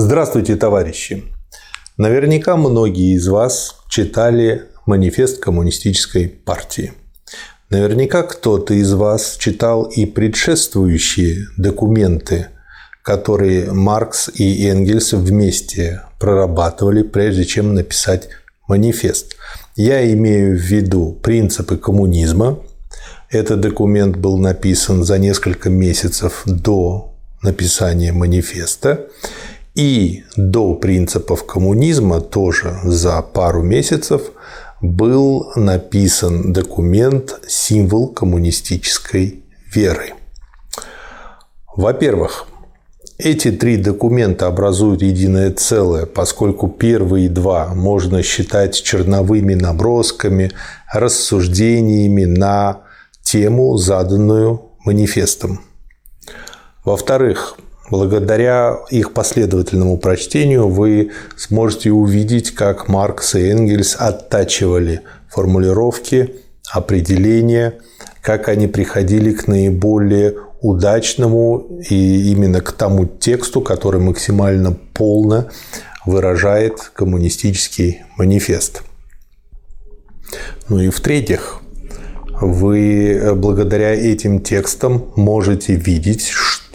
Здравствуйте, товарищи! Наверняка многие из вас читали манифест коммунистической партии. Наверняка кто-то из вас читал и предшествующие документы, которые Маркс и Энгельс вместе прорабатывали, прежде чем написать манифест. Я имею в виду принципы коммунизма. Этот документ был написан за несколько месяцев до написания манифеста. И до принципов коммунизма тоже за пару месяцев был написан документ «Символ коммунистической веры». Во-первых, эти три документа образуют единое целое, поскольку первые два можно считать черновыми набросками, рассуждениями на тему, заданную манифестом. Во-вторых, благодаря их последовательному прочтению вы сможете увидеть, как Маркс и Энгельс оттачивали формулировки, определения, как они приходили к наиболее удачному и именно к тому тексту, который максимально полно выражает коммунистический манифест. Ну и в-третьих, вы благодаря этим текстам можете видеть,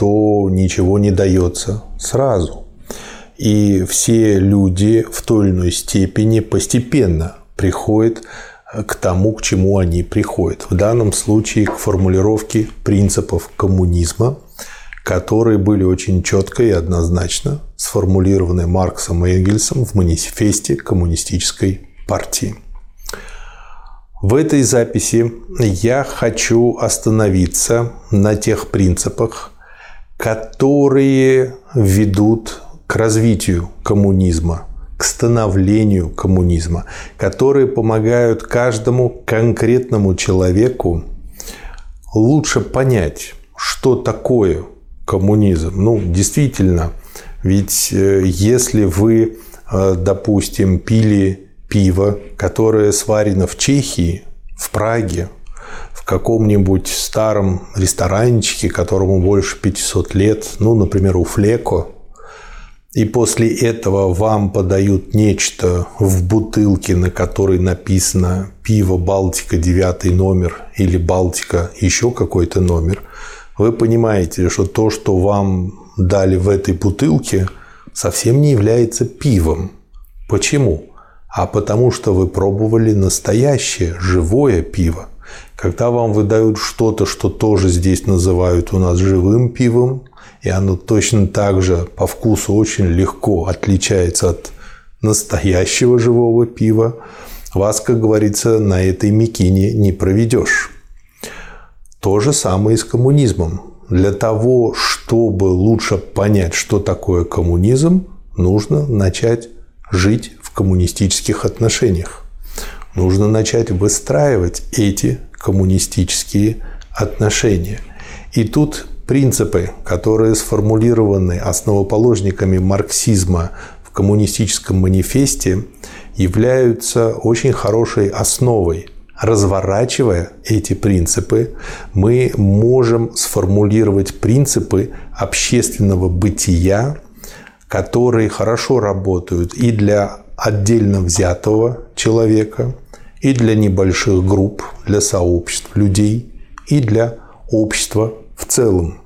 что ничего не дается сразу. И все люди в той или иной степени постепенно приходят к тому, к чему они приходят. В данном случае к формулировке принципов коммунизма, которые были очень четко и однозначно сформулированы Марксом и Энгельсом в манифесте коммунистической партии. В этой записи я хочу остановиться на тех принципах, которые ведут к развитию коммунизма – к становлению коммунизма, которые помогают каждому конкретному человеку лучше понять, что такое коммунизм. Ну, действительно, ведь э, если вы, э, допустим, пили пиво, которое сварено в Чехии, в Праге, каком-нибудь старом ресторанчике, которому больше 500 лет, ну, например, у Флеко, и после этого вам подают нечто в бутылке, на которой написано «Пиво Балтика 9 номер» или «Балтика еще какой-то номер», вы понимаете, что то, что вам дали в этой бутылке, совсем не является пивом. Почему? А потому что вы пробовали настоящее, живое пиво. Когда вам выдают что-то, что тоже здесь называют у нас живым пивом, и оно точно так же по вкусу очень легко отличается от настоящего живого пива, вас, как говорится, на этой микине не проведешь. То же самое и с коммунизмом. Для того, чтобы лучше понять, что такое коммунизм, нужно начать жить в коммунистических отношениях. Нужно начать выстраивать эти коммунистические отношения. И тут принципы, которые сформулированы основоположниками марксизма в коммунистическом манифесте, являются очень хорошей основой. Разворачивая эти принципы, мы можем сформулировать принципы общественного бытия, которые хорошо работают и для отдельно взятого человека, и для небольших групп, для сообществ людей, и для общества в целом.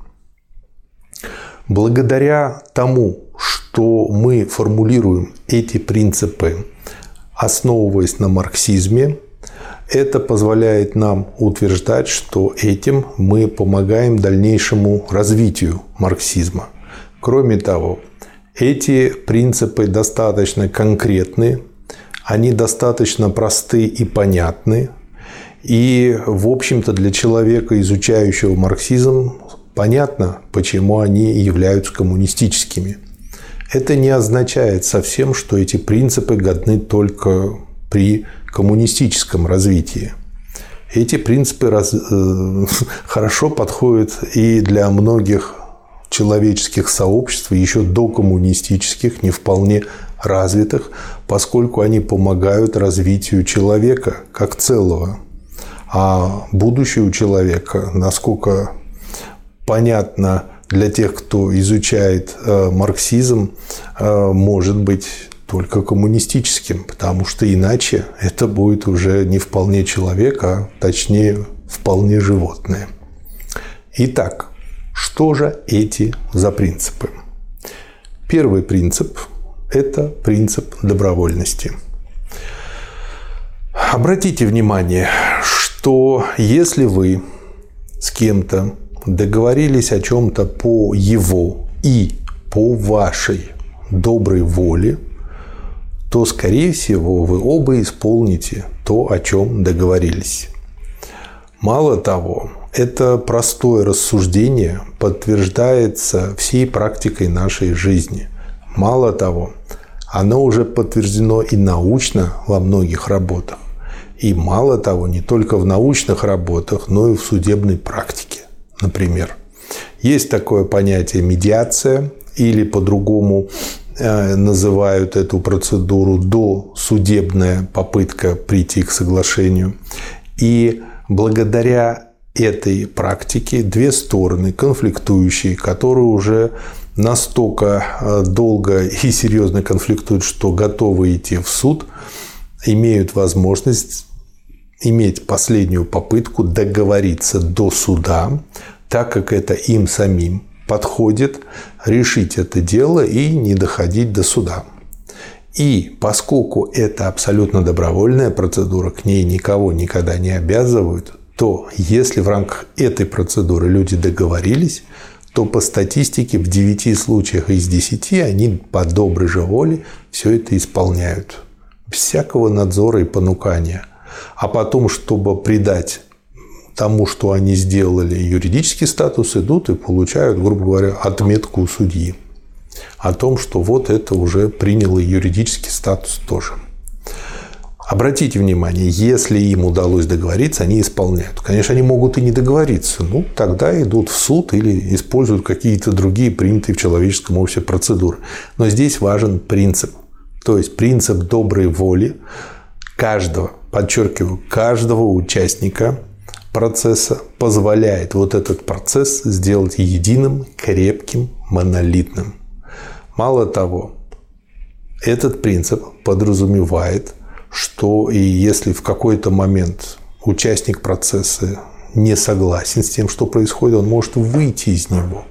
Благодаря тому, что мы формулируем эти принципы, основываясь на марксизме, это позволяет нам утверждать, что этим мы помогаем дальнейшему развитию марксизма. Кроме того, эти принципы достаточно конкретны, они достаточно просты и понятны, и, в общем-то, для человека, изучающего марксизм, понятно, почему они являются коммунистическими. Это не означает совсем, что эти принципы годны только при коммунистическом развитии. Эти принципы раз... Э, хорошо подходят и для многих человеческих сообществ, еще до коммунистических, не вполне развитых, поскольку они помогают развитию человека как целого. А будущее у человека, насколько понятно для тех, кто изучает э, марксизм, э, может быть только коммунистическим, потому что иначе это будет уже не вполне человек, а точнее вполне животное. Итак, что же эти за принципы? Первый принцип – это принцип добровольности. Обратите внимание, что если вы с кем-то договорились о чем-то по его и по вашей доброй воле, то, скорее всего, вы оба исполните то, о чем договорились. Мало того, это простое рассуждение подтверждается всей практикой нашей жизни. Мало того, оно уже подтверждено и научно во многих работах. И мало того, не только в научных работах, но и в судебной практике, например. Есть такое понятие медиация, или по-другому э, называют эту процедуру досудебная попытка прийти к соглашению. И благодаря этой практики две стороны, конфликтующие, которые уже настолько э, долго и серьезно конфликтуют, что готовы идти в суд, имеют возможность иметь последнюю попытку договориться до суда, так как это им самим подходит, решить это дело и не доходить до суда. И поскольку это абсолютно добровольная процедура, к ней никого никогда не обязывают, то если в рамках этой процедуры люди договорились, то по статистике в 9 случаях из 10 они по доброй же воле все это исполняют. Всякого надзора и понукания. А потом, чтобы придать тому, что они сделали юридический статус, идут и получают, грубо говоря, отметку у судьи о том, что вот это уже приняло юридический статус тоже. Обратите внимание, если им удалось договориться, они исполняют. Конечно, они могут и не договориться. Ну, тогда идут в суд или используют какие-то другие принятые в человеческом обществе процедуры. Но здесь важен принцип. То есть принцип доброй воли каждого, подчеркиваю, каждого участника процесса позволяет вот этот процесс сделать единым, крепким, монолитным. Мало того, этот принцип подразумевает что и если в какой-то момент участник процесса не согласен с тем, что происходит, он может выйти из него.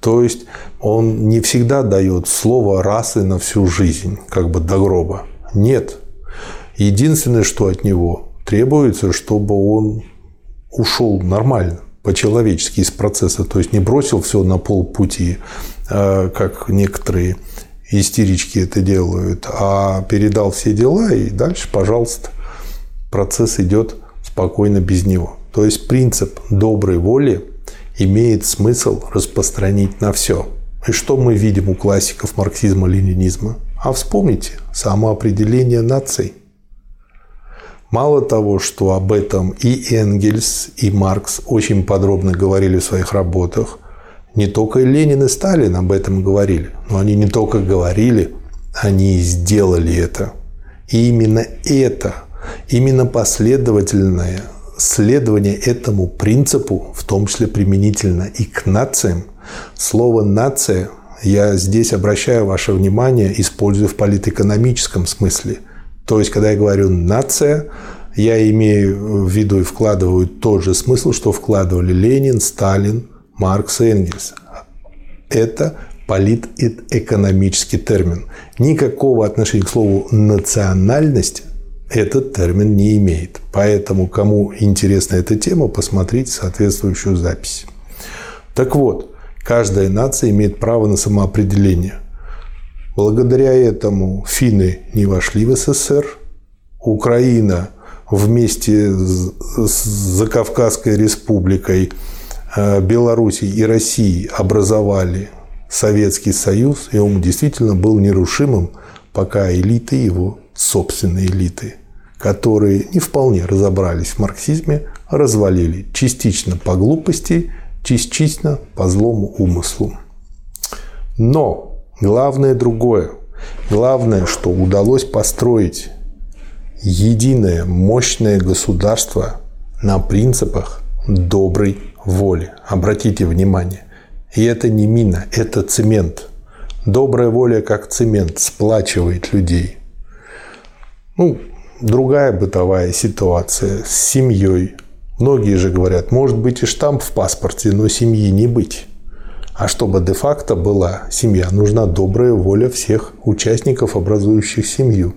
То есть он не всегда дает слово раз и на всю жизнь, как бы до гроба. Нет. Единственное, что от него требуется, чтобы он ушел нормально, по-человечески из процесса, то есть не бросил все на полпути, а, как некоторые истерички это делают, а передал все дела и дальше, пожалуйста, процесс идет спокойно без него. То есть принцип доброй воли имеет смысл распространить на все. И что мы видим у классиков марксизма-ленинизма? А вспомните самоопределение наций. Мало того, что об этом и Энгельс, и Маркс очень подробно говорили в своих работах – не только Ленин и Сталин об этом говорили, но они не только говорили, они и сделали это. И именно это, именно последовательное следование этому принципу, в том числе применительно и к нациям, слово «нация» я здесь обращаю ваше внимание, использую в политэкономическом смысле. То есть, когда я говорю «нация», я имею в виду и вкладываю тот же смысл, что вкладывали Ленин, Сталин, Маркс и Энгельс. Это политэкономический термин. Никакого отношения к слову «национальность» этот термин не имеет. Поэтому, кому интересна эта тема, посмотрите соответствующую запись. Так вот, каждая нация имеет право на самоопределение. Благодаря этому финны не вошли в СССР, Украина вместе с Закавказской республикой Белоруссии и России образовали Советский Союз, и он действительно был нерушимым, пока элиты его, собственные элиты, которые не вполне разобрались в марксизме, развалили частично по глупости, частично по злому умыслу. Но главное другое. Главное, что удалось построить единое мощное государство на принципах доброй воли. Обратите внимание. И это не мина, это цемент. Добрая воля, как цемент, сплачивает людей. Ну, другая бытовая ситуация с семьей. Многие же говорят, может быть и штамп в паспорте, но семьи не быть. А чтобы де-факто была семья, нужна добрая воля всех участников, образующих семью.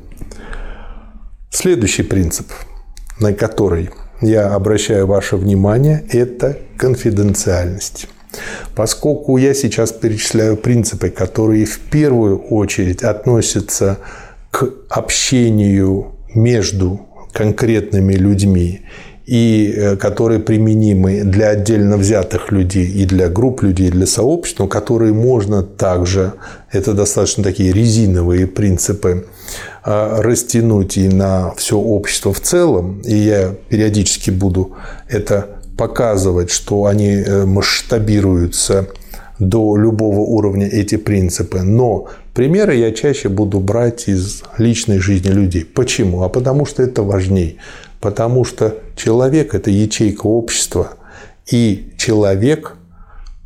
Следующий принцип, на который я обращаю ваше внимание, это конфиденциальность. Поскольку я сейчас перечисляю принципы, которые в первую очередь относятся к общению между конкретными людьми и э, которые применимы для отдельно взятых людей и для групп людей, и для сообществ, но которые можно также, это достаточно такие резиновые принципы, а, растянуть и на все общество в целом, и я периодически буду это показывать, что они э, масштабируются до любого уровня эти принципы. Но примеры я чаще буду брать из личной жизни людей. Почему? А потому что это важней. Потому что человек – это ячейка общества. И человек,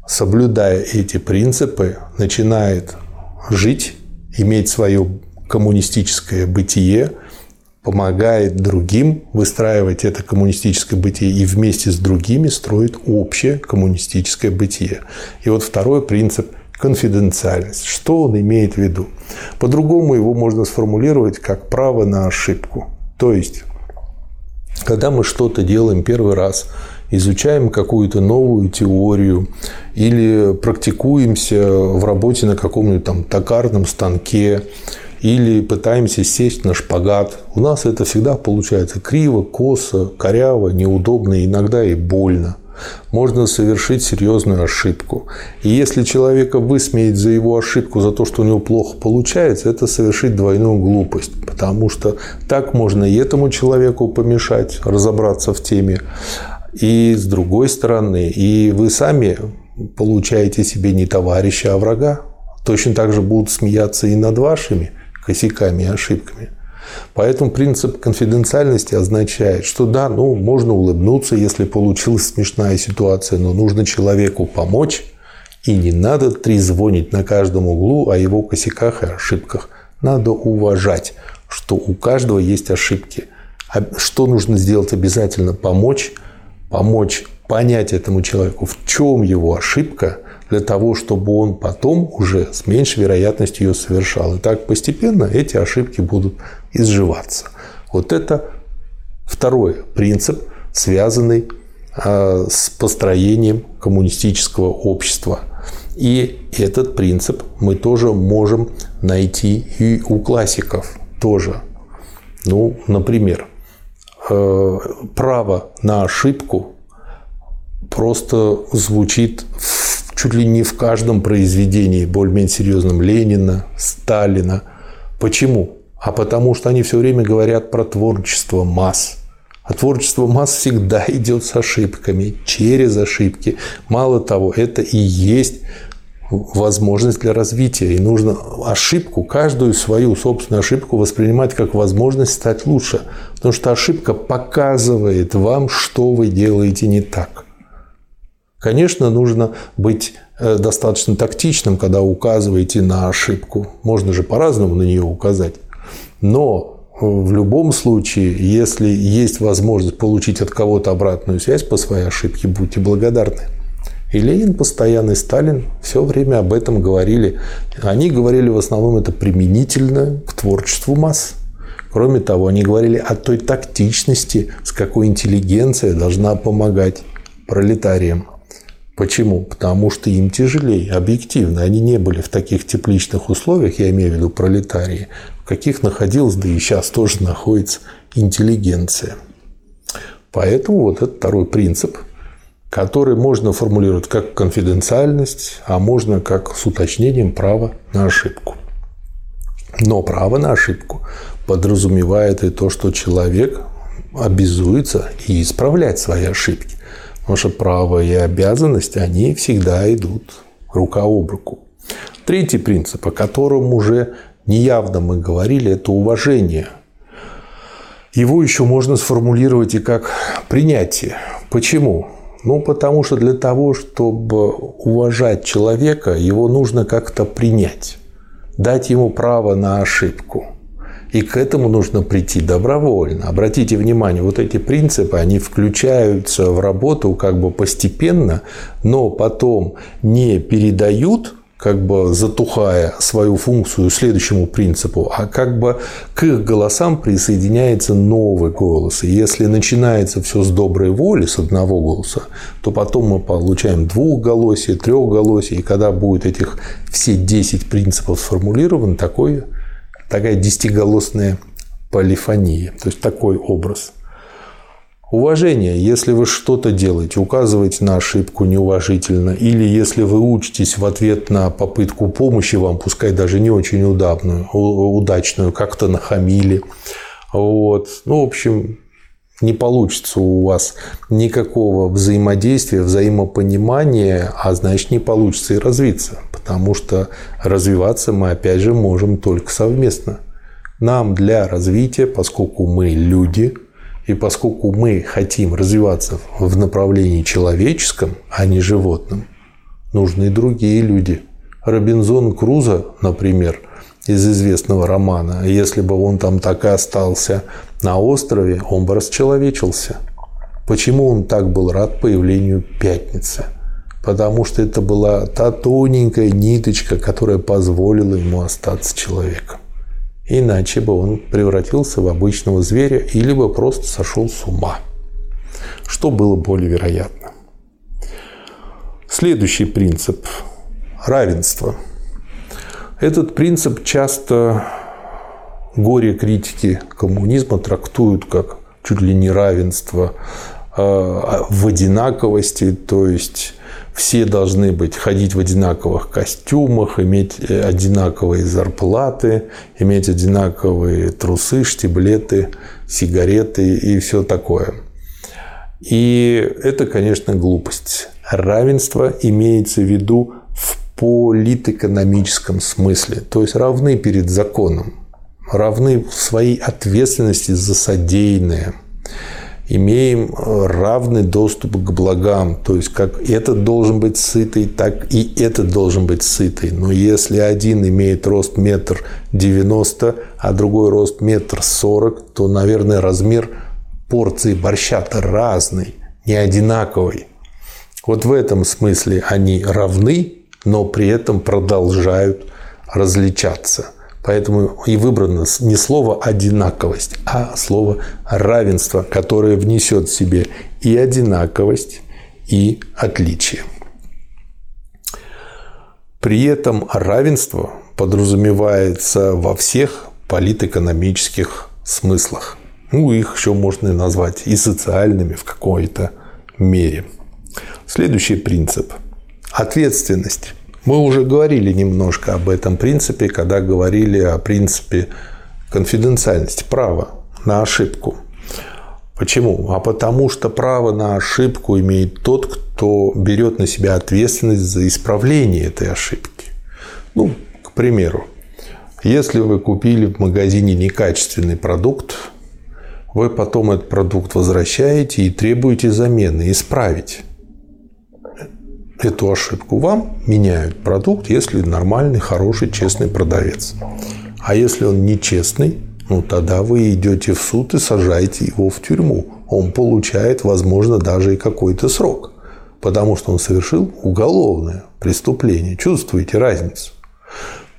соблюдая эти принципы, начинает жить, иметь свое коммунистическое бытие, помогает другим выстраивать это коммунистическое бытие и вместе с другими строит общее коммунистическое бытие. И вот второй принцип – конфиденциальность. Что он имеет в виду? По-другому его можно сформулировать как право на ошибку. То есть, когда мы что-то делаем первый раз, изучаем какую-то новую теорию или практикуемся в работе на каком-нибудь там токарном станке, или пытаемся сесть на шпагат. У нас это всегда получается криво, косо, коряво, неудобно, иногда и больно. Можно совершить серьезную ошибку. И если человека высмеять за его ошибку, за то, что у него плохо получается, это совершить двойную глупость. Потому что так можно и этому человеку помешать разобраться в теме, и с другой стороны, и вы сами получаете себе не товарища, а врага. Точно так же будут смеяться и над вашими косяками и ошибками. Поэтому принцип конфиденциальности означает, что да, ну, можно улыбнуться, если получилась смешная ситуация, но нужно человеку помочь, и не надо трезвонить на каждом углу о его косяках и ошибках. Надо уважать, что у каждого есть ошибки. А что нужно сделать обязательно? Помочь, помочь понять этому человеку, в чем его ошибка, для того, чтобы он потом уже с меньшей вероятностью ее совершал. И так постепенно эти ошибки будут изживаться. Вот это второй принцип, связанный а, с построением коммунистического общества. И этот принцип мы тоже можем найти и у классиков тоже. Ну, например, э, право на ошибку просто звучит в чуть ли не в каждом произведении более-менее серьезном Ленина, Сталина. Почему? А потому что они все время говорят про творчество масс. А творчество масс всегда идет с ошибками, через ошибки. Мало того, это и есть возможность для развития. И нужно ошибку, каждую свою собственную ошибку воспринимать как возможность стать лучше. Потому что ошибка показывает вам, что вы делаете не так. Конечно, нужно быть э, достаточно тактичным, когда указываете на ошибку. Можно же по-разному на нее указать. Но э, в любом случае, если есть возможность получить от кого-то обратную связь по своей ошибке, будьте благодарны. И Ленин постоянно, и Сталин все время об этом говорили. Они говорили в основном это применительно к творчеству масс. Кроме того, они говорили о той тактичности, с какой интеллигенция должна помогать пролетариям. Почему? Потому что им тяжелее, объективно. Они не были в таких тепличных условиях, я имею в виду пролетарии, каких находилась, да и сейчас тоже находится интеллигенция. Поэтому вот этот второй принцип, который можно формулировать как конфиденциальность, а можно как с уточнением права на ошибку. Но право на ошибку подразумевает и то, что человек обязуется и исправлять свои ошибки. Ваше право и обязанность, они всегда идут рука об руку. Третий принцип, о котором уже неявно мы говорили, это уважение. Его еще можно сформулировать и как принятие. Почему? Ну, потому что для того, чтобы уважать человека, его нужно как-то принять. дать ему право на ошибку. И к этому нужно прийти добровольно. Обратите внимание, вот эти принципы, они включаются в работу как бы постепенно, но потом не передают как бы затухая свою функцию следующему принципу, а как бы к их голосам присоединяется новый голос. И если начинается все с доброй воли, с одного голоса, то потом мы получаем двухголосие, трехголосие, и когда будет этих все 10 принципов сформулированы, такой, такая десятиголосная полифония, то есть такой образ – Уважение, если вы что-то делаете, указываете на ошибку неуважительно, или если вы учитесь в ответ на попытку помощи вам, пускай даже не очень удобную, удачную, как-то нахамили. Вот. Ну, в общем, не получится у вас никакого взаимодействия, взаимопонимания, а значит не получится и развиться, потому что развиваться мы опять же можем только совместно. Нам для развития, поскольку мы люди, и поскольку мы хотим развиваться в направлении человеческом, а не животном, нужны другие люди. Робинзон Крузо, например, из известного романа, если бы он там так и остался на острове, он бы расчеловечился. Почему он так был рад появлению пятницы? Потому что это была та тоненькая ниточка, которая позволила ему остаться человеком. Иначе бы он превратился в обычного зверя или бы просто сошел с ума. Что было более вероятно? Следующий принцип – равенство. Этот принцип часто горе-критики коммунизма трактуют как чуть ли не равенство а, в одинаковости, то есть все должны быть ходить в одинаковых костюмах, иметь э, одинаковые зарплаты, иметь одинаковые трусы, штиблеты, сигареты и все такое. И это, конечно, глупость. Равенство имеется в виду в политэкономическом смысле, то есть равны перед законом, равны в своей ответственности за содеянное – имеем э, равный доступ к благам. То есть, как этот должен быть сытый, так и этот должен быть сытый. Но если один имеет рост метр девяносто, а другой рост метр сорок, то, наверное, размер порции борща-то разный, не одинаковый. Вот в этом смысле они равны, но при этом продолжают различаться. Поэтому и выбрано не слово «одинаковость», а слово «равенство», которое внесет в себе и одинаковость, и отличие. При этом равенство подразумевается во всех политэкономических смыслах. Ну, их еще можно назвать и социальными в какой-то мере. Следующий принцип – ответственность. Мы уже говорили немножко об этом принципе, когда говорили о принципе конфиденциальности, права на ошибку. Почему? А потому что право на ошибку имеет тот, кто берет на себя ответственность за исправление этой ошибки. Ну, к примеру, если вы купили в магазине некачественный продукт, вы потом этот продукт возвращаете и требуете замены, исправить эту ошибку. Вам меняют продукт, если нормальный, хороший, честный продавец. А если он нечестный, ну тогда вы идете в суд и сажаете его в тюрьму. Он получает, возможно, даже и какой-то срок, потому что он совершил уголовное преступление. Чувствуете разницу?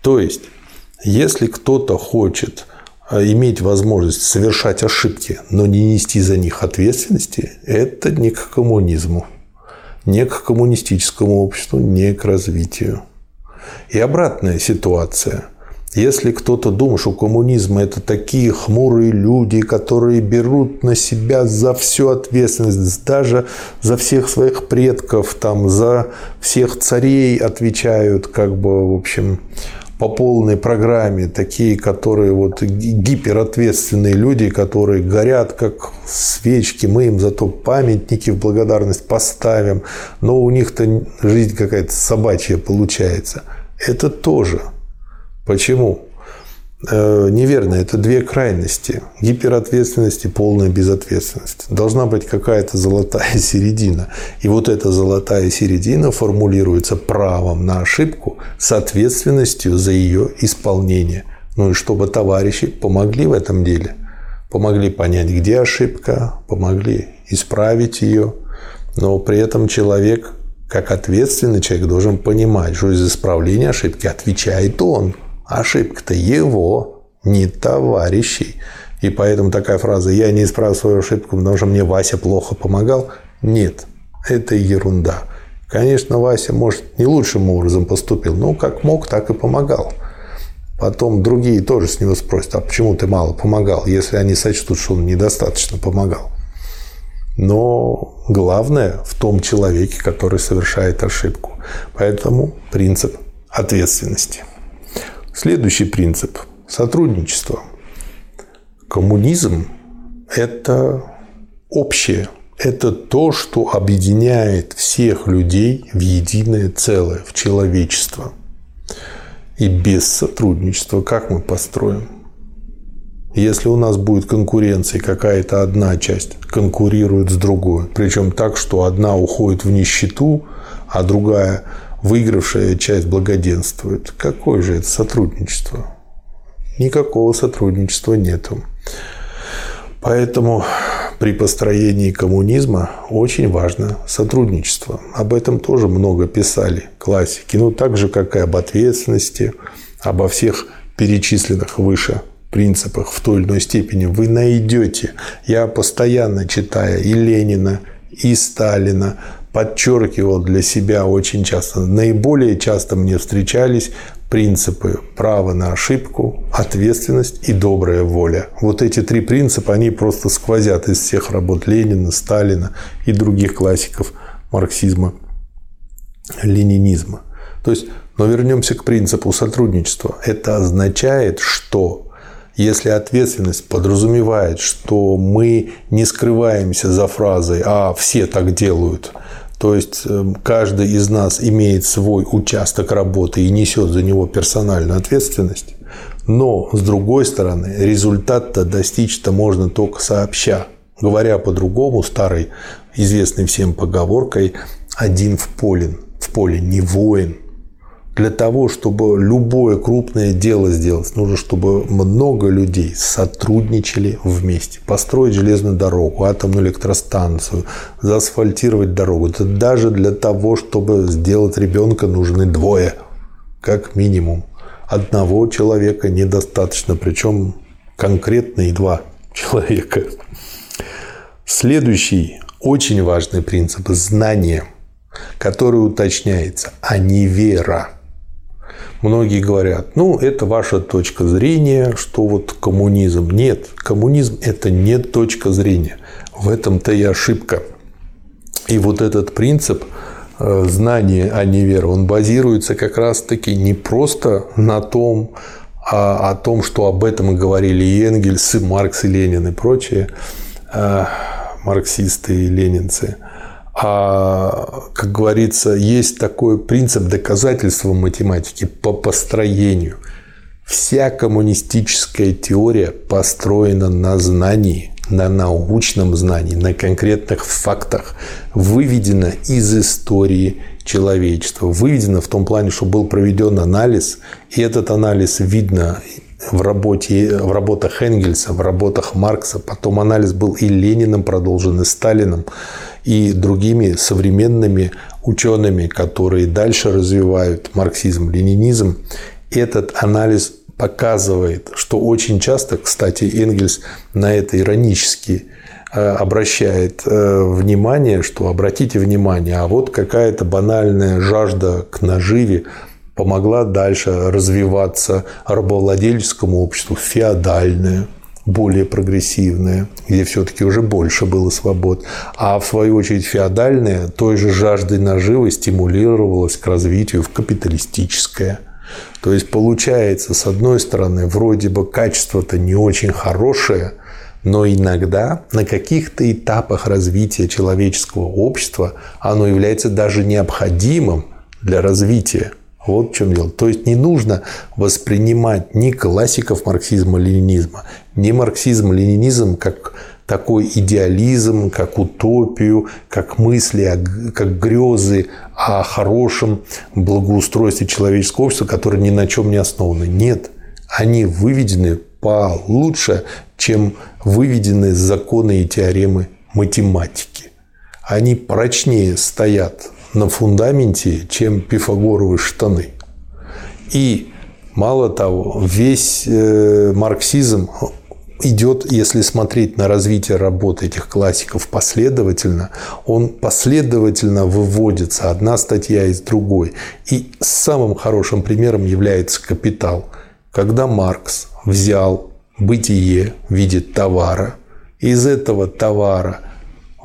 То есть, если кто-то хочет э, иметь возможность совершать ошибки, но не нести за них ответственности, это не к коммунизму не к коммунистическому обществу, не к развитию. И обратная ситуация. Если кто-то думает, что коммунизм – это такие хмурые люди, которые берут на себя за всю ответственность, даже за всех своих предков, там, за всех царей отвечают, как бы, в общем, по полной программе, такие, которые вот гиперответственные люди, которые горят как свечки, мы им зато памятники в благодарность поставим, но у них-то жизнь какая-то собачья получается. Это тоже. Почему? Э, неверно. Это две крайности. Гиперответственность и полная безответственность. Должна быть какая-то золотая середина. И вот эта золотая середина формулируется правом на ошибку с ответственностью за ее исполнение. Ну и чтобы товарищи помогли в этом деле. Помогли понять, где ошибка, помогли исправить ее. Но при этом человек, как ответственный человек, должен понимать, что из исправления ошибки отвечает он – Ошибка-то его, не товарищей. И поэтому такая фраза «я не исправил свою ошибку, потому что мне Вася плохо помогал» – нет, это ерунда. Конечно, Вася, может, не лучшим образом поступил, но как мог, так и помогал. Потом другие тоже с него спросят, а почему ты мало помогал, если они сочтут, что он недостаточно помогал. Но главное в том человеке, который совершает ошибку. Поэтому принцип ответственности – Следующий принцип – сотрудничество. Коммунизм – это общее, это то, что объединяет всех людей в единое целое, в человечество. И без сотрудничества как мы построим? Если у нас будет конкуренция, какая-то одна часть конкурирует с другой, причем так, что одна уходит в нищету, а другая выигравшая часть благоденствует. Какое же это сотрудничество? Никакого сотрудничества нету. Поэтому при построении коммунизма очень важно сотрудничество. Об этом тоже много писали классики. Ну, так же, как и об ответственности, обо всех перечисленных выше принципах в той или иной степени вы найдете. Я постоянно читая и Ленина, и Сталина, подчеркивал для себя очень часто. Наиболее часто мне встречались принципы права на ошибку, ответственность и добрая воля. Вот эти три принципа, они просто сквозят из всех работ Ленина, Сталина и других классиков марксизма, ленинизма. То есть, но вернемся к принципу сотрудничества. Это означает, что если ответственность подразумевает, что мы не скрываемся за фразой «а все так делают», то есть эм, каждый из нас имеет свой участок работы и несет за него персональную ответственность. Но, с другой стороны, результат-то достичь-то можно только сообща. Говоря по-другому, старой, известной всем поговоркой, один в поле, в поле не воин – для того, чтобы любое крупное дело сделать, нужно, чтобы много людей сотрудничали вместе. Построить железную дорогу, атомную электростанцию, заасфальтировать дорогу. Это даже для того, чтобы сделать ребенка, нужны двое, как минимум. Одного человека недостаточно, причем конкретно и два человека. Следующий очень важный принцип – знание, который уточняется, а не вера – Многие говорят, ну, это ваша точка зрения, что вот коммунизм. Нет, коммунизм – это не точка зрения. В этом-то и ошибка. И вот этот принцип э, знания, а не вера, он базируется как раз-таки не просто на том, а о том, что об этом говорили и Энгельс, и Маркс, и Ленин, и прочие э, марксисты и ленинцы – а, как говорится, есть такой принцип доказательства математики по построению. Вся коммунистическая теория построена на знании, на научном знании, на конкретных фактах, выведена из истории человечества, выведена в том плане, что был проведен анализ, и этот анализ видно в, работе, в работах Энгельса, в работах Маркса, потом анализ был и Лениным продолжен, и Сталином, и другими современными учеными, которые дальше развивают марксизм, ленинизм, этот анализ показывает, что очень часто, кстати, Энгельс на это иронически э, обращает э, внимание, что обратите внимание, а вот какая-то банальная жажда к наживе помогла дальше развиваться рабовладельческому обществу, феодальное, более прогрессивное, где все-таки уже больше было свобод. А в свою очередь феодальное той же жаждой наживы стимулировалось к развитию в капиталистическое. То есть получается, с одной стороны, вроде бы качество-то не очень хорошее, но иногда на каких-то этапах развития человеческого общества оно является даже необходимым для развития Вот в чем дело. То есть не нужно воспринимать ни классиков марксизма-ленинизма, ни марксизм-ленинизм как такой идеализм, как утопию, как мысли, как грезы о хорошем благоустройстве человеческого общества, которые ни на чем не основаны. Нет, они выведены получше, чем выведены законы и теоремы математики. Они прочнее стоят на фундаменте, чем пифагоровые штаны. И мало того, весь э, марксизм идет, если смотреть на развитие работы этих классиков последовательно, он последовательно выводится одна статья из другой. И самым хорошим примером является «Капитал», когда Маркс взял бытие в виде товара, из этого товара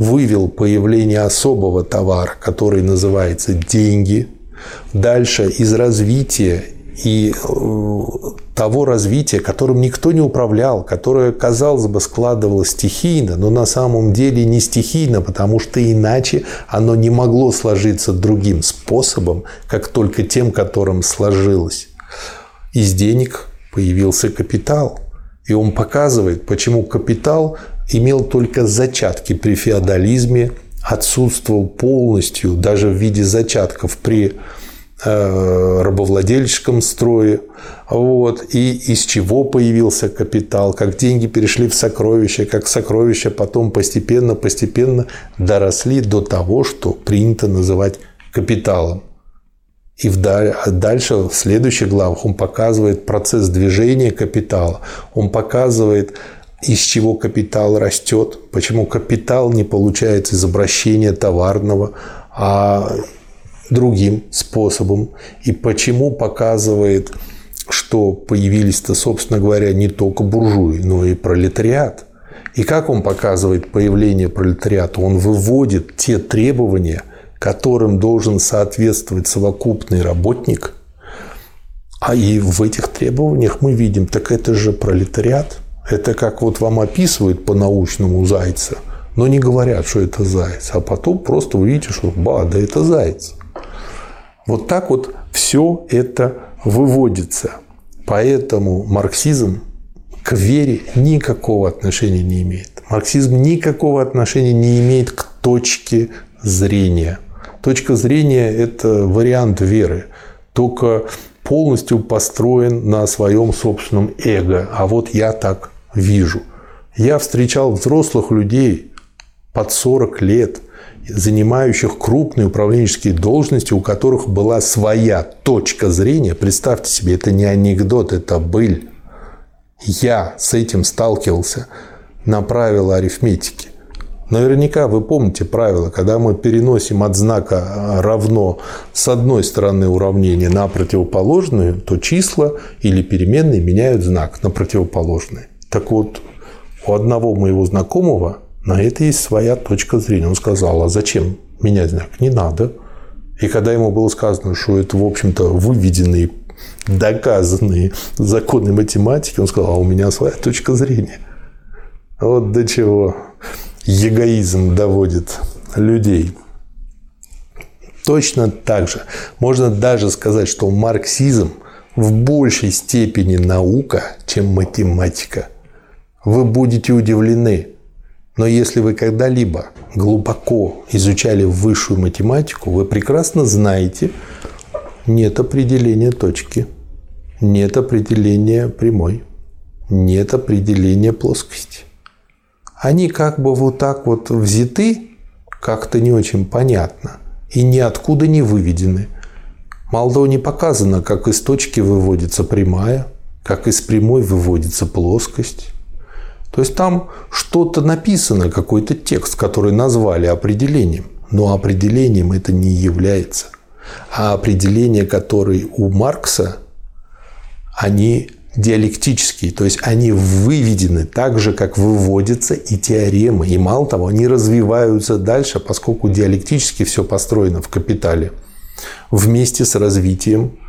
вывел появление особого товара, который называется деньги. Дальше из развития и э, того развития, которым никто не управлял, которое, казалось бы, складывалось стихийно, но на самом деле не стихийно, потому что иначе оно не могло сложиться другим способом, как только тем, которым сложилось. Из денег появился капитал. И он показывает, почему капитал имел только зачатки при феодализме, отсутствовал полностью, даже в виде зачатков при Э, рабовладельческом строе, вот, и из чего появился капитал, как деньги перешли в сокровища, как сокровища потом постепенно-постепенно доросли до того, что принято называть капиталом. И дальше, в следующих главах, он показывает процесс движения капитала, он показывает, из чего капитал растет, почему капитал не получается из обращения товарного, а другим способом. И почему показывает, что появились-то, собственно говоря, не только буржуи, но и пролетариат. И как он показывает появление пролетариата? Он выводит те требования, которым должен соответствовать совокупный работник. А и в этих требованиях мы видим, так это же пролетариат. Это как вот вам описывают по-научному зайца, но не говорят, что это заяц. А потом просто вы видите, что ба, да это заяц. Вот так вот все это выводится. Поэтому марксизм к вере никакого отношения не имеет. Марксизм никакого отношения не имеет к точке зрения. Точка зрения – это вариант веры, только полностью построен на своем собственном эго. А вот я так вижу. Я встречал взрослых людей под 40 лет – занимающих крупные управленческие должности, у которых была своя точка зрения. Представьте себе, это не анекдот, это быль. Я с этим сталкивался на правила арифметики. Наверняка вы помните правило, когда мы переносим от знака равно с одной стороны уравнения на противоположную, то числа или переменные меняют знак на противоположный. Так вот, у одного моего знакомого на это есть своя точка зрения. Он сказал, а зачем менять знак? Не надо. И когда ему было сказано, что это, в общем-то, выведенные, доказанные законы математики, он сказал, а у меня своя точка зрения. Вот до чего эгоизм доводит людей. Точно так же. Можно даже сказать, что марксизм в большей степени наука, чем математика. Вы будете удивлены, но если вы когда-либо глубоко изучали высшую математику, вы прекрасно знаете, нет определения точки, нет определения прямой, нет определения плоскости. Они как бы вот так вот взяты, как-то не очень понятно, и ниоткуда не выведены. Мало того, не показано, как из точки выводится прямая, как из прямой выводится плоскость. То есть там что-то написано, какой-то текст, который назвали определением. Но определением это не является. А определения, которые у Маркса, они диалектические, то есть они выведены так же, как выводятся и теоремы. И мало того, они развиваются дальше, поскольку диалектически все построено в капитале вместе с развитием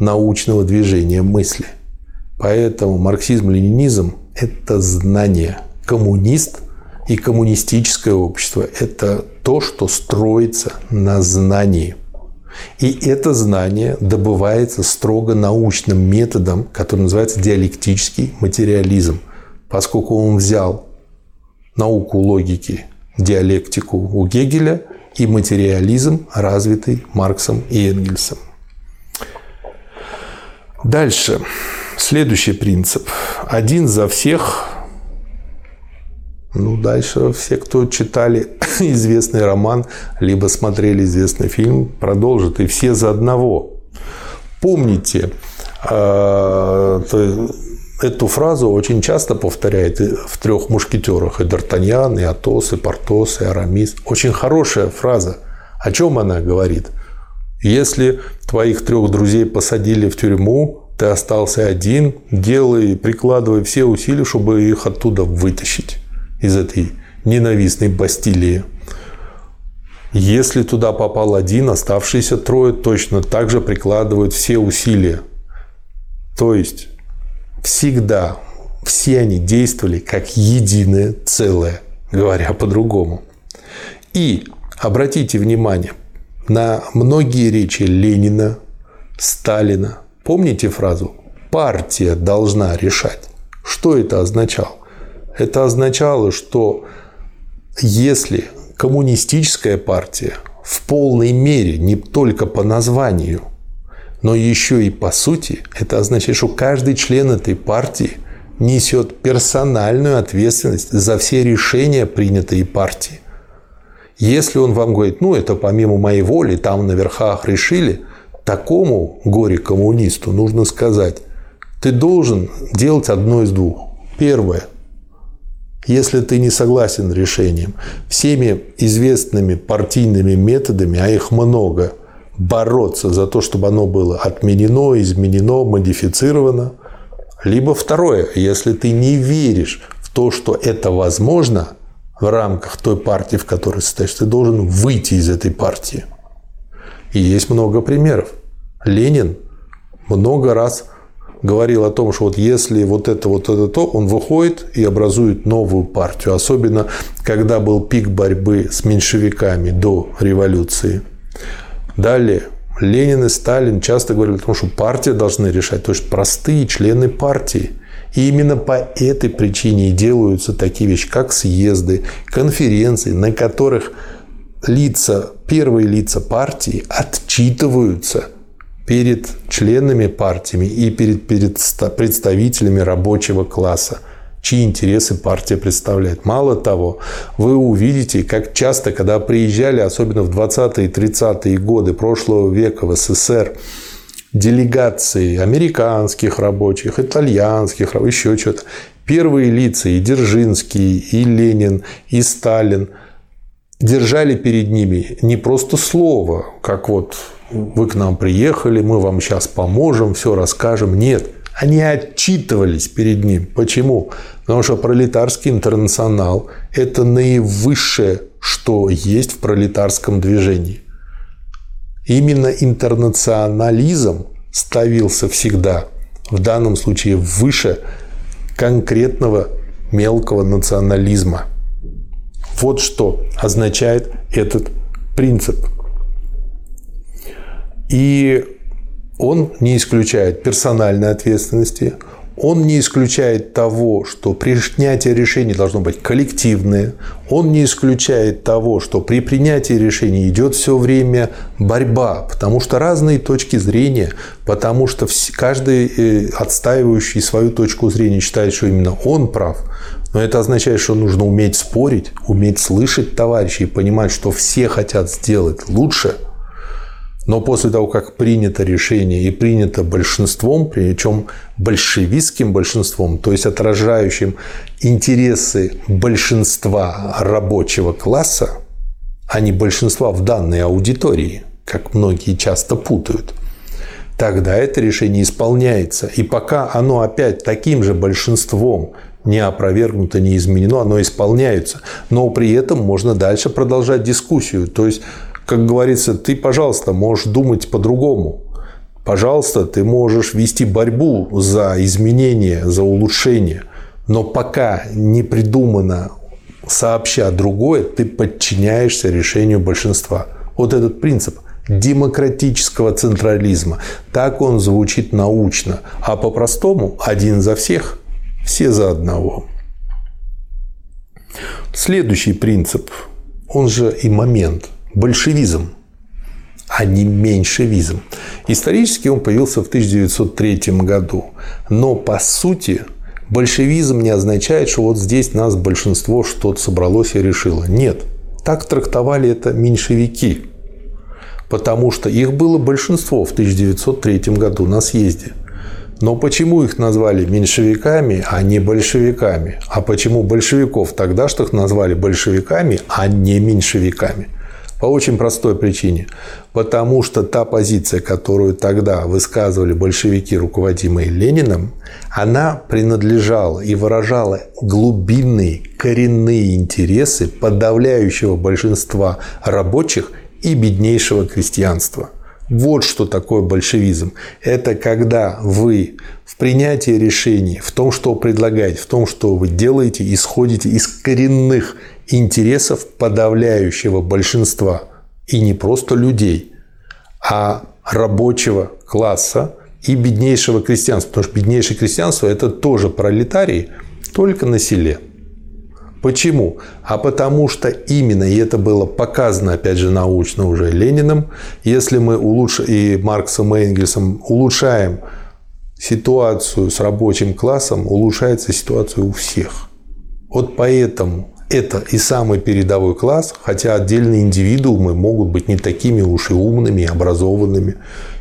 научного движения мысли. Поэтому марксизм-ленинизм – это знание. Коммунист и коммунистическое общество – это то, что строится на знании. И это знание добывается строго научным методом, который называется диалектический материализм, поскольку он взял науку логики, диалектику у Гегеля и материализм, развитый Марксом и Энгельсом. Дальше. Следующий принцип. Один за всех. Ну, дальше все, кто читали известный роман, либо смотрели известный фильм, продолжат. И все за одного. Помните, а, эту фразу очень часто повторяет в трех мушкетерах. И Д'Артаньян, и Атос, и Портос, и Арамис. Очень хорошая фраза. О чем она говорит? Если твоих трех друзей посадили в тюрьму, ты остался один, делай, прикладывай все усилия, чтобы их оттуда вытащить из этой ненавистной Бастилии. Если туда попал один, оставшиеся трое точно так же прикладывают все усилия. То есть всегда все они действовали как единое целое, говоря по-другому. И обратите внимание на многие речи Ленина, Сталина. Помните фразу «партия должна решать»? Что это означало? Это означало, что если коммунистическая партия в полной мере, не только по названию, но еще и по сути, это означает, что каждый член этой партии несет персональную ответственность за все решения, принятые партией. Если он вам говорит, ну это помимо моей воли, там на верхах решили, такому горе-коммунисту нужно сказать, ты должен делать одно из двух. Первое. Если ты не согласен с решением, всеми известными партийными методами, а их много – бороться за то, чтобы оно было отменено, изменено, модифицировано. Либо второе, если ты не веришь в то, что это возможно в рамках той партии, в которой состоишь, ты должен выйти из этой партии. И есть много примеров. Ленин много раз говорил о том, что вот если вот это, вот это, то, он выходит и образует новую партию. Особенно, когда был пик борьбы с меньшевиками до революции. Далее, Ленин и Сталин часто говорили о том, что партия должны решать, то есть простые члены партии. И именно по этой причине и делаются такие вещи, как съезды, конференции, на которых лица, первые лица партии отчитываются перед членами партиями и перед, перед представителями рабочего класса – чьи интересы партия представляет. Мало того, вы увидите, как часто, когда приезжали, особенно в 20-е и 30-е годы прошлого века в СССР, делегации американских рабочих, итальянских, еще что-то, первые лица, и Дзержинский, и Ленин, и Сталин, держали перед ними не просто слово, как вот вы к нам приехали, мы вам сейчас поможем, все расскажем. Нет, они отчитывались перед ним. Почему? Потому что пролетарский интернационал – это наивысшее, что есть в пролетарском движении. Именно интернационализм ставился всегда, в данном случае выше конкретного мелкого национализма. Вот что означает этот принцип. И он не исключает персональной ответственности, он не исключает того, что принятие решений должно быть коллективное. Он не исключает того, что при принятии решений идет все время борьба, потому что разные точки зрения, потому что каждый э, отстаивающий свою точку зрения считает, что именно он прав. Но это означает, что нужно уметь спорить, уметь слышать товарищей, понимать, что все хотят сделать лучше – но после того, как принято решение и принято большинством, причем большевистским большинством, то есть отражающим интересы большинства рабочего класса, а не большинства в данной аудитории, как многие часто путают, тогда это решение исполняется. И пока оно опять таким же большинством не опровергнуто, не изменено, оно исполняется. Но при этом можно дальше продолжать дискуссию. То есть как говорится, ты, пожалуйста, можешь думать по-другому. Пожалуйста, ты можешь вести борьбу за изменение, за улучшение. Но пока не придумано сообща другое, ты подчиняешься решению большинства. Вот этот принцип демократического централизма. Так он звучит научно. А по-простому один за всех, все за одного. Следующий принцип, он же и момент – большевизм, а не меньшевизм. Исторически он появился в 1903 году. Но по сути большевизм не означает, что вот здесь нас большинство что-то собралось и решило. Нет. Так трактовали это меньшевики. Потому что их было большинство в 1903 году на съезде. Но почему их назвали меньшевиками, а не большевиками? А почему большевиков тогдашних назвали большевиками, а не меньшевиками? По очень простой причине. Потому что та позиция, которую тогда высказывали большевики, руководимые Лениным, она принадлежала и выражала глубинные, коренные интересы подавляющего большинства рабочих и беднейшего крестьянства – вот что такое большевизм. Это когда вы в принятии решений, в том, что предлагаете, в том, что вы делаете, исходите из коренных интересов подавляющего большинства. И не просто людей, а рабочего класса и беднейшего крестьянства. Потому что беднейшее крестьянство – это тоже пролетарии, только на селе. Почему? А потому что именно, и это было показано, опять же, научно уже Лениным, если мы улучш... и Марксом и Энгельсом улучшаем ситуацию с рабочим классом, улучшается ситуация у всех. Вот поэтому это и самый передовой класс, хотя отдельные индивидуумы могут быть не такими уж и умными, образованными,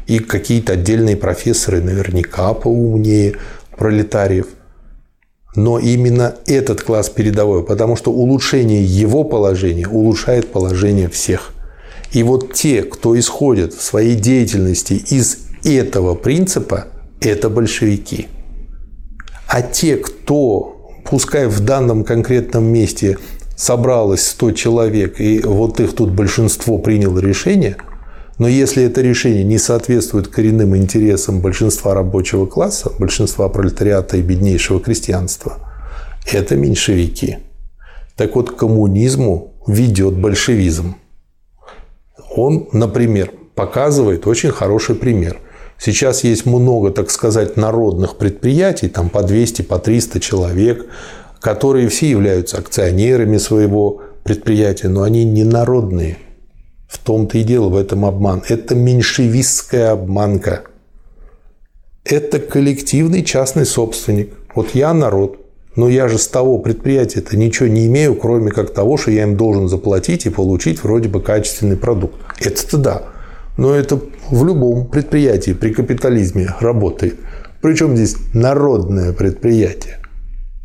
и какие-то отдельные профессоры наверняка поумнее пролетариев – но именно этот класс передовой, потому что улучшение его положения улучшает положение всех. И вот те, кто исходит в своей деятельности из этого принципа, это большевики. А те, кто, пускай в данном конкретном месте собралось 100 человек, и вот их тут большинство приняло решение – но если это решение не соответствует коренным интересам большинства рабочего класса, большинства пролетариата и беднейшего крестьянства, это меньшевики. Так вот, к коммунизму ведет большевизм. Он, например, показывает очень хороший пример. Сейчас есть много, так сказать, народных предприятий, там по 200, по 300 человек, которые все являются акционерами своего предприятия, но они не народные – в том-то и дело в этом обман. Это меньшевистская обманка. Это коллективный частный собственник. Вот я народ, но я же с того предприятия-то ничего не имею, кроме как того, что я им должен заплатить и получить вроде бы качественный продукт. Это-то да. Но это в любом предприятии при капитализме работает. Причем здесь народное предприятие.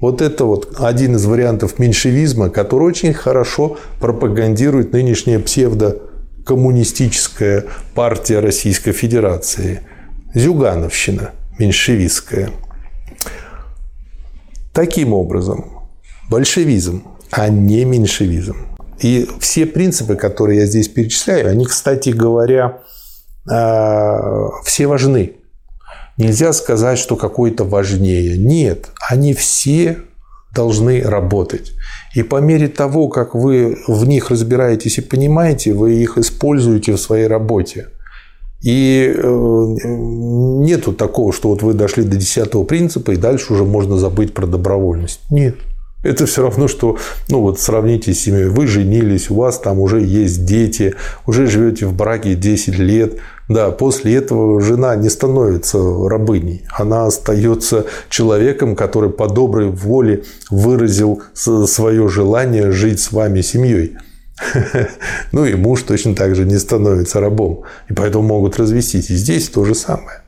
Вот это вот один из вариантов меньшевизма, который очень хорошо пропагандирует нынешнее псевдо коммунистическая партия Российской Федерации, Зюгановщина меньшевистская. Таким образом, большевизм, а не меньшевизм. И все принципы, которые я здесь перечисляю, они, кстати говоря, а, все важны. Нельзя сказать, что какой-то важнее. Нет, они все должны работать. И по мере того, как вы в них разбираетесь и понимаете, вы их используете в своей работе. И э, нету такого, что вот вы дошли до десятого принципа, и дальше уже можно забыть про добровольность. Нет. Это все равно, что, ну вот сравните с семьей, вы женились, у вас там уже есть дети, уже живете в браке 10 лет, да, после этого жена не становится рабыней. Она остается человеком, который по доброй воле выразил свое желание жить с вами семьей. Ну и муж точно так же не становится рабом. И поэтому могут развестись. И здесь то же самое.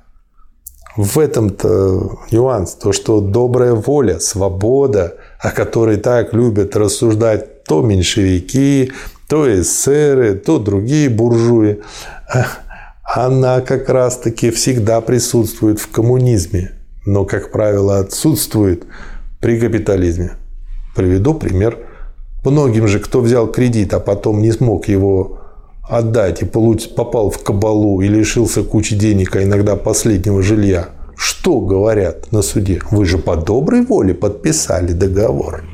В этом-то нюанс. То, что добрая воля, свобода, о которой так любят рассуждать то меньшевики, то эсеры, то другие буржуи, она как раз-таки всегда присутствует в коммунизме, но, как правило, отсутствует при капитализме. Приведу пример. Многим же, кто взял кредит, а потом не смог его отдать и попал в кабалу и лишился кучи денег, а иногда последнего жилья, что говорят на суде? Вы же по доброй воле подписали договор.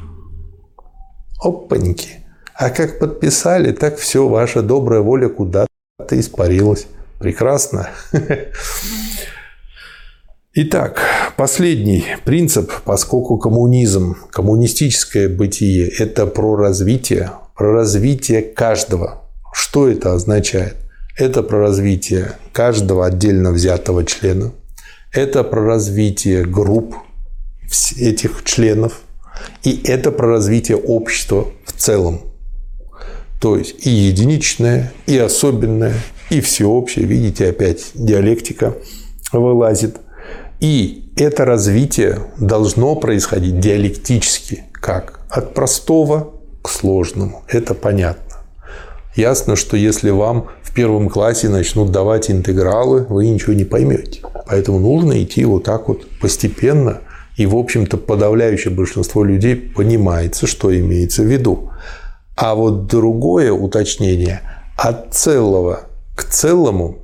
Опаньки. А как подписали, так все, ваша добрая воля куда ты испарилась. Прекрасно. Итак, последний принцип, поскольку коммунизм, коммунистическое бытие – это про развитие, про развитие каждого. Что это означает? Это про развитие каждого отдельно взятого члена. Это про развитие групп этих членов. И это про развитие общества в целом. То есть и единичное, и особенное, и всеобщее. Видите, опять диалектика вылазит. И это развитие должно происходить диалектически. Как? От простого к сложному. Это понятно. Ясно, что если вам первом классе начнут давать интегралы, вы ничего не поймете. Поэтому нужно идти вот так вот постепенно. И, в общем-то, подавляющее большинство людей понимается, что имеется в виду. А вот другое уточнение от целого к целому,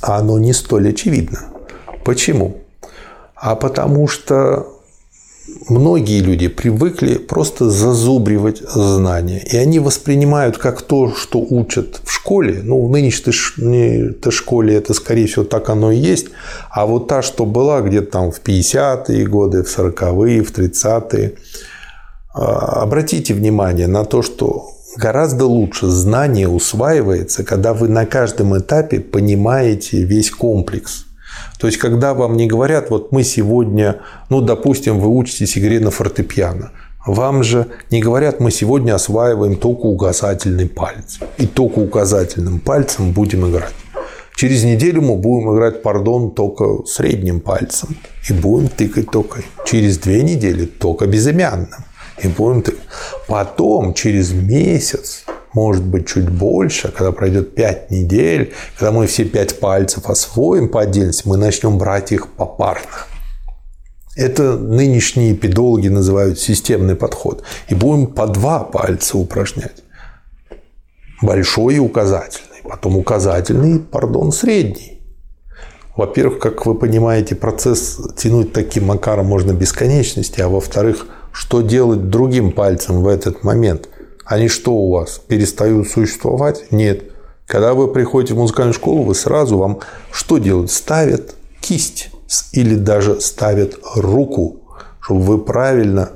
оно не столь очевидно. Почему? А потому что многие люди привыкли просто зазубривать знания. И они воспринимают как то, что учат в школе. Ну, в нынешней школе это, скорее всего, так оно и есть. А вот та, что была где-то там в 50-е годы, в 40-е, в 30-е. А, обратите внимание на то, что гораздо лучше знание усваивается, когда вы на каждом этапе понимаете весь комплекс. То есть, когда вам не говорят, вот мы сегодня, ну, допустим, вы учитесь игре на фортепиано, вам же не говорят, мы сегодня осваиваем только указательный палец. И только указательным пальцем будем играть. Через неделю мы будем играть, пардон, только средним пальцем. И будем тыкать только. Через две недели только безымянным. И будем тыкать. Потом, через месяц, может быть, чуть больше, когда пройдет 5 недель, когда мы все 5 пальцев освоим по отдельности, мы начнем брать их попарно. Это нынешние педологи называют системный подход. И будем по два пальца упражнять. Большой и указательный. Потом указательный, пардон, средний. Во-первых, как вы понимаете, процесс тянуть таким макаром можно бесконечности, а во-вторых, что делать другим пальцем в этот момент – они что у вас, перестают существовать? Нет. Когда вы приходите в музыкальную школу, вы сразу вам что делают? Ставят кисть или даже ставят руку, чтобы вы правильно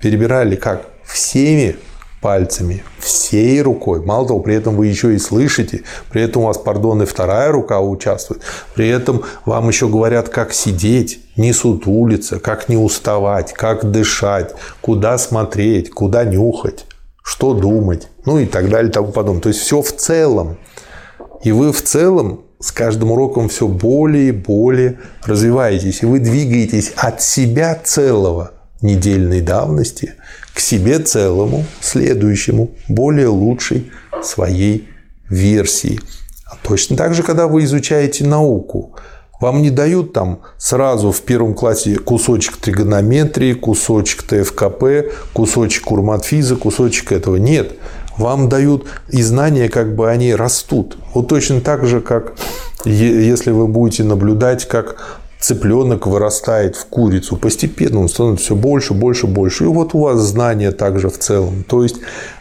перебирали как всеми пальцами, всей рукой. Мало того, при этом вы еще и слышите, при этом у вас, пардон, и вторая рука участвует. При этом вам еще говорят, как сидеть, не сутулиться, как не уставать, как дышать, куда смотреть, куда нюхать что думать, ну и так далее и тому подобное. То есть все в целом. И вы в целом с каждым уроком все более и более развиваетесь. И вы двигаетесь от себя целого недельной давности к себе целому, следующему, более лучшей своей версии. Точно так же, когда вы изучаете науку. Вам не дают там сразу в первом классе кусочек тригонометрии, кусочек ТФКП, кусочек урматфиза, кусочек этого. Нет. Вам дают и знания, как бы они растут. Вот точно так же, как если вы будете наблюдать, как цыпленок вырастает в курицу. Постепенно он становится все больше, больше, больше. И вот у вас знания также в целом. То есть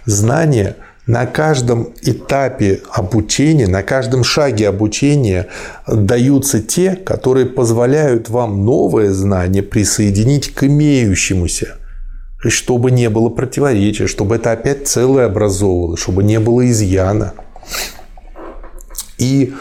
знания на каждом этапе обучения, на каждом шаге обучения даются те, которые позволяют вам новое знание присоединить к имеющемуся, чтобы не было противоречия, чтобы это опять целое образовывало, чтобы не было изъяна. И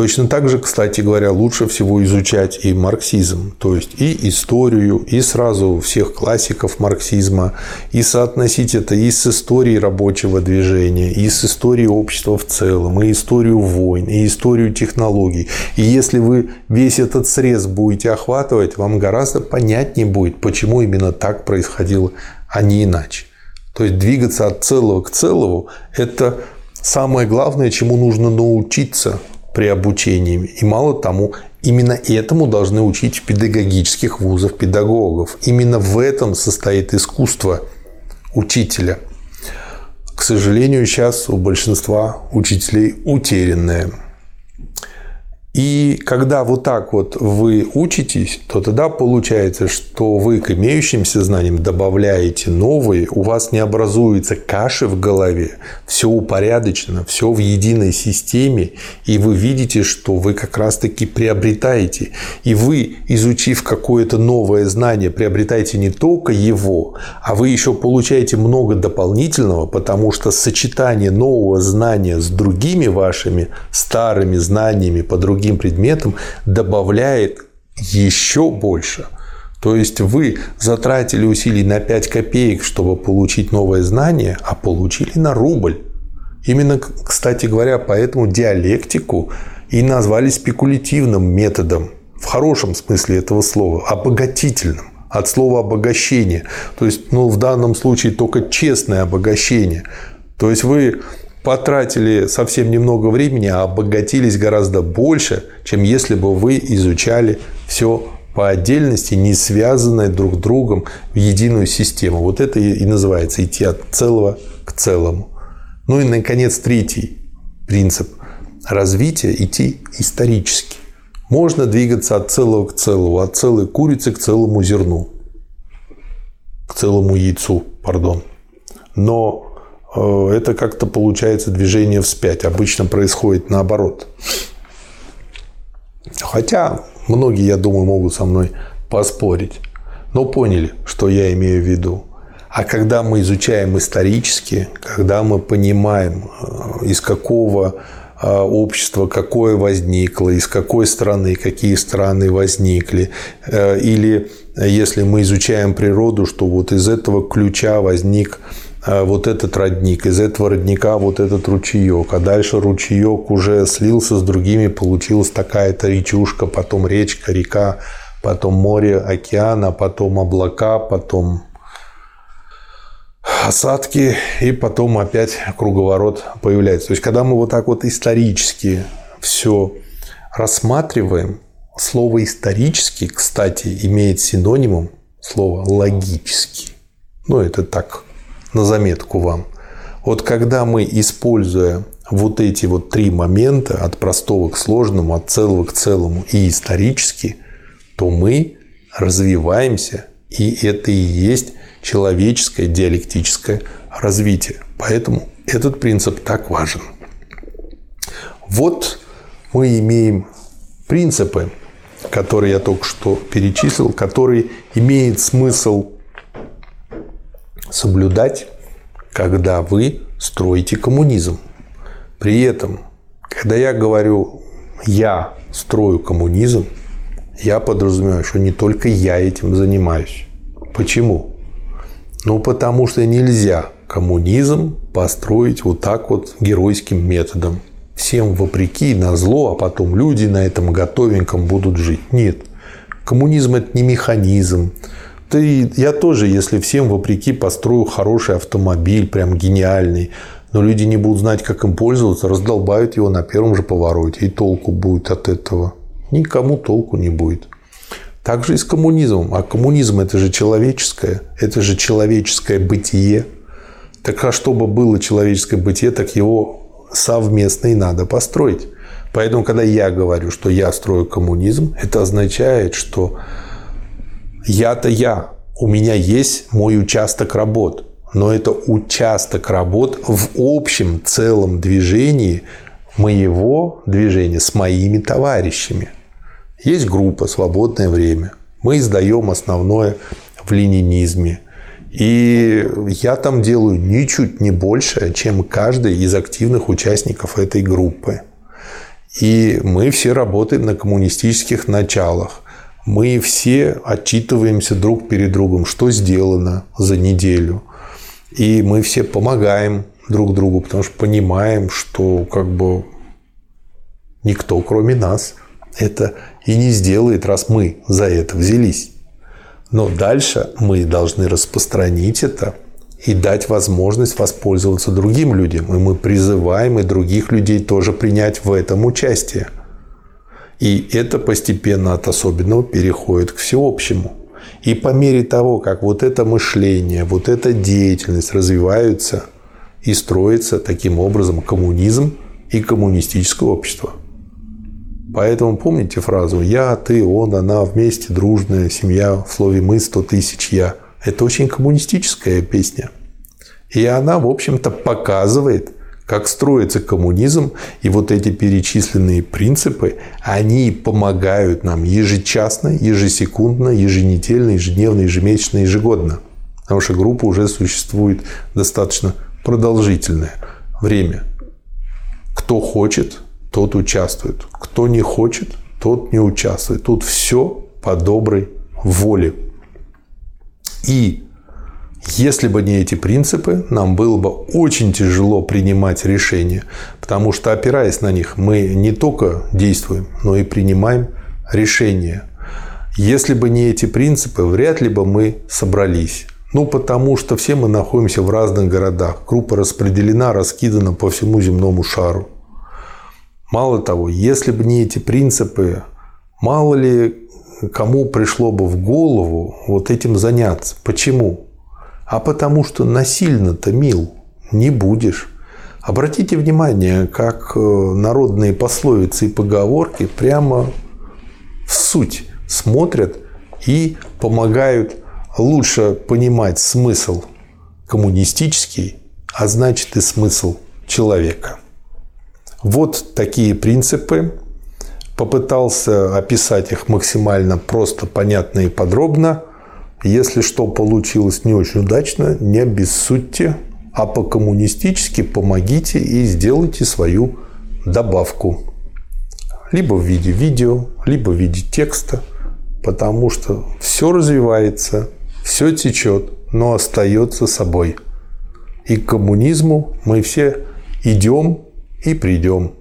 Точно так же, кстати говоря, лучше всего изучать и марксизм, то есть и историю, и сразу всех классиков марксизма, и соотносить это и с историей рабочего движения, и с историей общества в целом, и историю войн, и историю технологий. И если вы весь этот срез будете охватывать, вам гораздо понятнее будет, почему именно так происходило, а не иначе. То есть двигаться от целого к целому – это самое главное, чему нужно научиться при обучении. И мало тому, именно этому должны учить в педагогических вузах педагогов. Именно в этом состоит искусство учителя. К сожалению, сейчас у большинства учителей утерянное. И когда вот так вот вы учитесь, то тогда получается, что вы к имеющимся знаниям добавляете новые, у вас не образуется каши в голове, все упорядочено, все в единой системе, и вы видите, что вы как раз-таки приобретаете. И вы, изучив какое-то новое знание, приобретаете не только его, а вы еще получаете много дополнительного, потому что сочетание нового знания с другими вашими старыми знаниями по другим другим предметом добавляет еще больше. То есть вы затратили усилий на 5 копеек, чтобы получить новое знание, а получили на рубль. Именно, кстати говоря, поэтому диалектику и назвали спекулятивным методом, в хорошем смысле этого слова, обогатительным, от слова обогащение. То есть, ну, в данном случае только честное обогащение. То есть вы потратили совсем немного времени, а обогатились гораздо больше, чем если бы вы изучали все по отдельности, не связанное друг с другом в единую систему. Вот это и называется идти от целого к целому. Ну и, наконец, третий принцип развития – идти исторически. Можно двигаться от целого к целому, от целой курицы к целому зерну, к целому яйцу, пардон. Но это как-то получается движение вспять. Обычно происходит наоборот. Хотя многие, я думаю, могут со мной поспорить. Но поняли, что я имею в виду. А когда мы изучаем исторически, когда мы понимаем, э, из какого э, общества какое возникло, из какой страны какие страны возникли, или если мы изучаем природу, что вот из этого ключа возник Э, вот этот родник, из этого родника вот этот ручеек, а дальше ручеек уже слился с другими, получилась такая-то речушка, потом речка, река, потом море, океан, а потом облака, потом осадки, и потом опять круговорот появляется. То есть, когда мы вот так вот исторически все рассматриваем, слово «исторический», кстати, имеет синонимом слово «логический». Ну, это так, на заметку вам. Вот когда мы, используя вот эти вот три момента, от простого к сложному, от целого к целому и исторически, то мы развиваемся, и это и есть человеческое диалектическое развитие. Поэтому этот принцип так важен. Вот мы имеем принципы, которые я только что перечислил, которые имеют смысл соблюдать, когда вы строите коммунизм. При этом, когда я говорю «я строю коммунизм», я подразумеваю, что не только я этим занимаюсь. Почему? Ну, потому что нельзя коммунизм построить вот так вот геройским методом. Всем вопреки, на зло, а потом люди на этом готовеньком будут жить. Нет. Коммунизм – это не механизм, ты, я тоже, если всем вопреки построю хороший автомобиль, прям гениальный, но люди не будут знать, как им пользоваться, раздолбают его на первом же повороте, и толку будет от этого. Никому толку не будет. Так же и с коммунизмом. А коммунизм – это же человеческое, это же человеческое бытие. Так а чтобы было человеческое бытие, так его совместно и надо построить. Поэтому, когда я говорю, что я строю коммунизм, это означает, что я-то я, у меня есть мой участок работ, но это участок работ в общем целом движении моего движения с моими товарищами. Есть группа «Свободное время». Мы издаем основное в ленинизме. И я там делаю ничуть не больше, чем каждый из активных участников этой группы. И мы все работаем на коммунистических началах мы все отчитываемся друг перед другом, что сделано за неделю. И мы все помогаем друг другу, потому что понимаем, что как бы никто, кроме нас, это и не сделает, раз мы за это взялись. Но дальше мы должны распространить это и дать возможность воспользоваться другим людям. И мы призываем и других людей тоже принять в этом участие – и это постепенно от особенного переходит к всеобщему. И по мере того, как вот это мышление, вот эта деятельность развиваются и строится таким образом коммунизм и коммунистическое общество. Поэтому помните фразу «я», «ты», «он», «она», «вместе», «дружная», «семья», в слове «мы», «сто тысяч», «я». Это очень коммунистическая песня. И она, в общем-то, показывает, как строится коммунизм, и вот эти перечисленные принципы, они помогают нам ежечасно, ежесекундно, еженедельно, ежедневно, ежемесячно, ежегодно. Потому что группа уже существует достаточно продолжительное время. Кто хочет, тот участвует. Кто не хочет, тот не участвует. Тут все по доброй воле. И если бы не эти принципы, нам было бы очень тяжело принимать решения, потому что, опираясь на них, мы не только действуем, но и принимаем решения. Если бы не эти принципы, вряд ли бы мы собрались. Ну, потому что все мы находимся в разных городах. Группа распределена, раскидана по всему земному шару. Мало того, если бы не эти принципы, мало ли кому пришло бы в голову вот этим заняться. Почему? А потому что насильно-то мил не будешь. Обратите внимание, как э, народные пословицы и поговорки прямо в суть смотрят и помогают лучше понимать смысл коммунистический, а значит и смысл человека. Вот такие принципы. Попытался описать их максимально просто, понятно и подробно – если что получилось не очень удачно, не обессудьте, а по-коммунистически помогите и сделайте свою добавку. Либо в виде видео, либо в виде текста, потому что все развивается, все течет, но остается собой. И к коммунизму мы все идем и придем.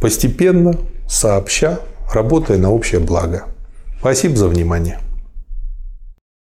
Постепенно, сообща, работая на общее благо. Спасибо за внимание.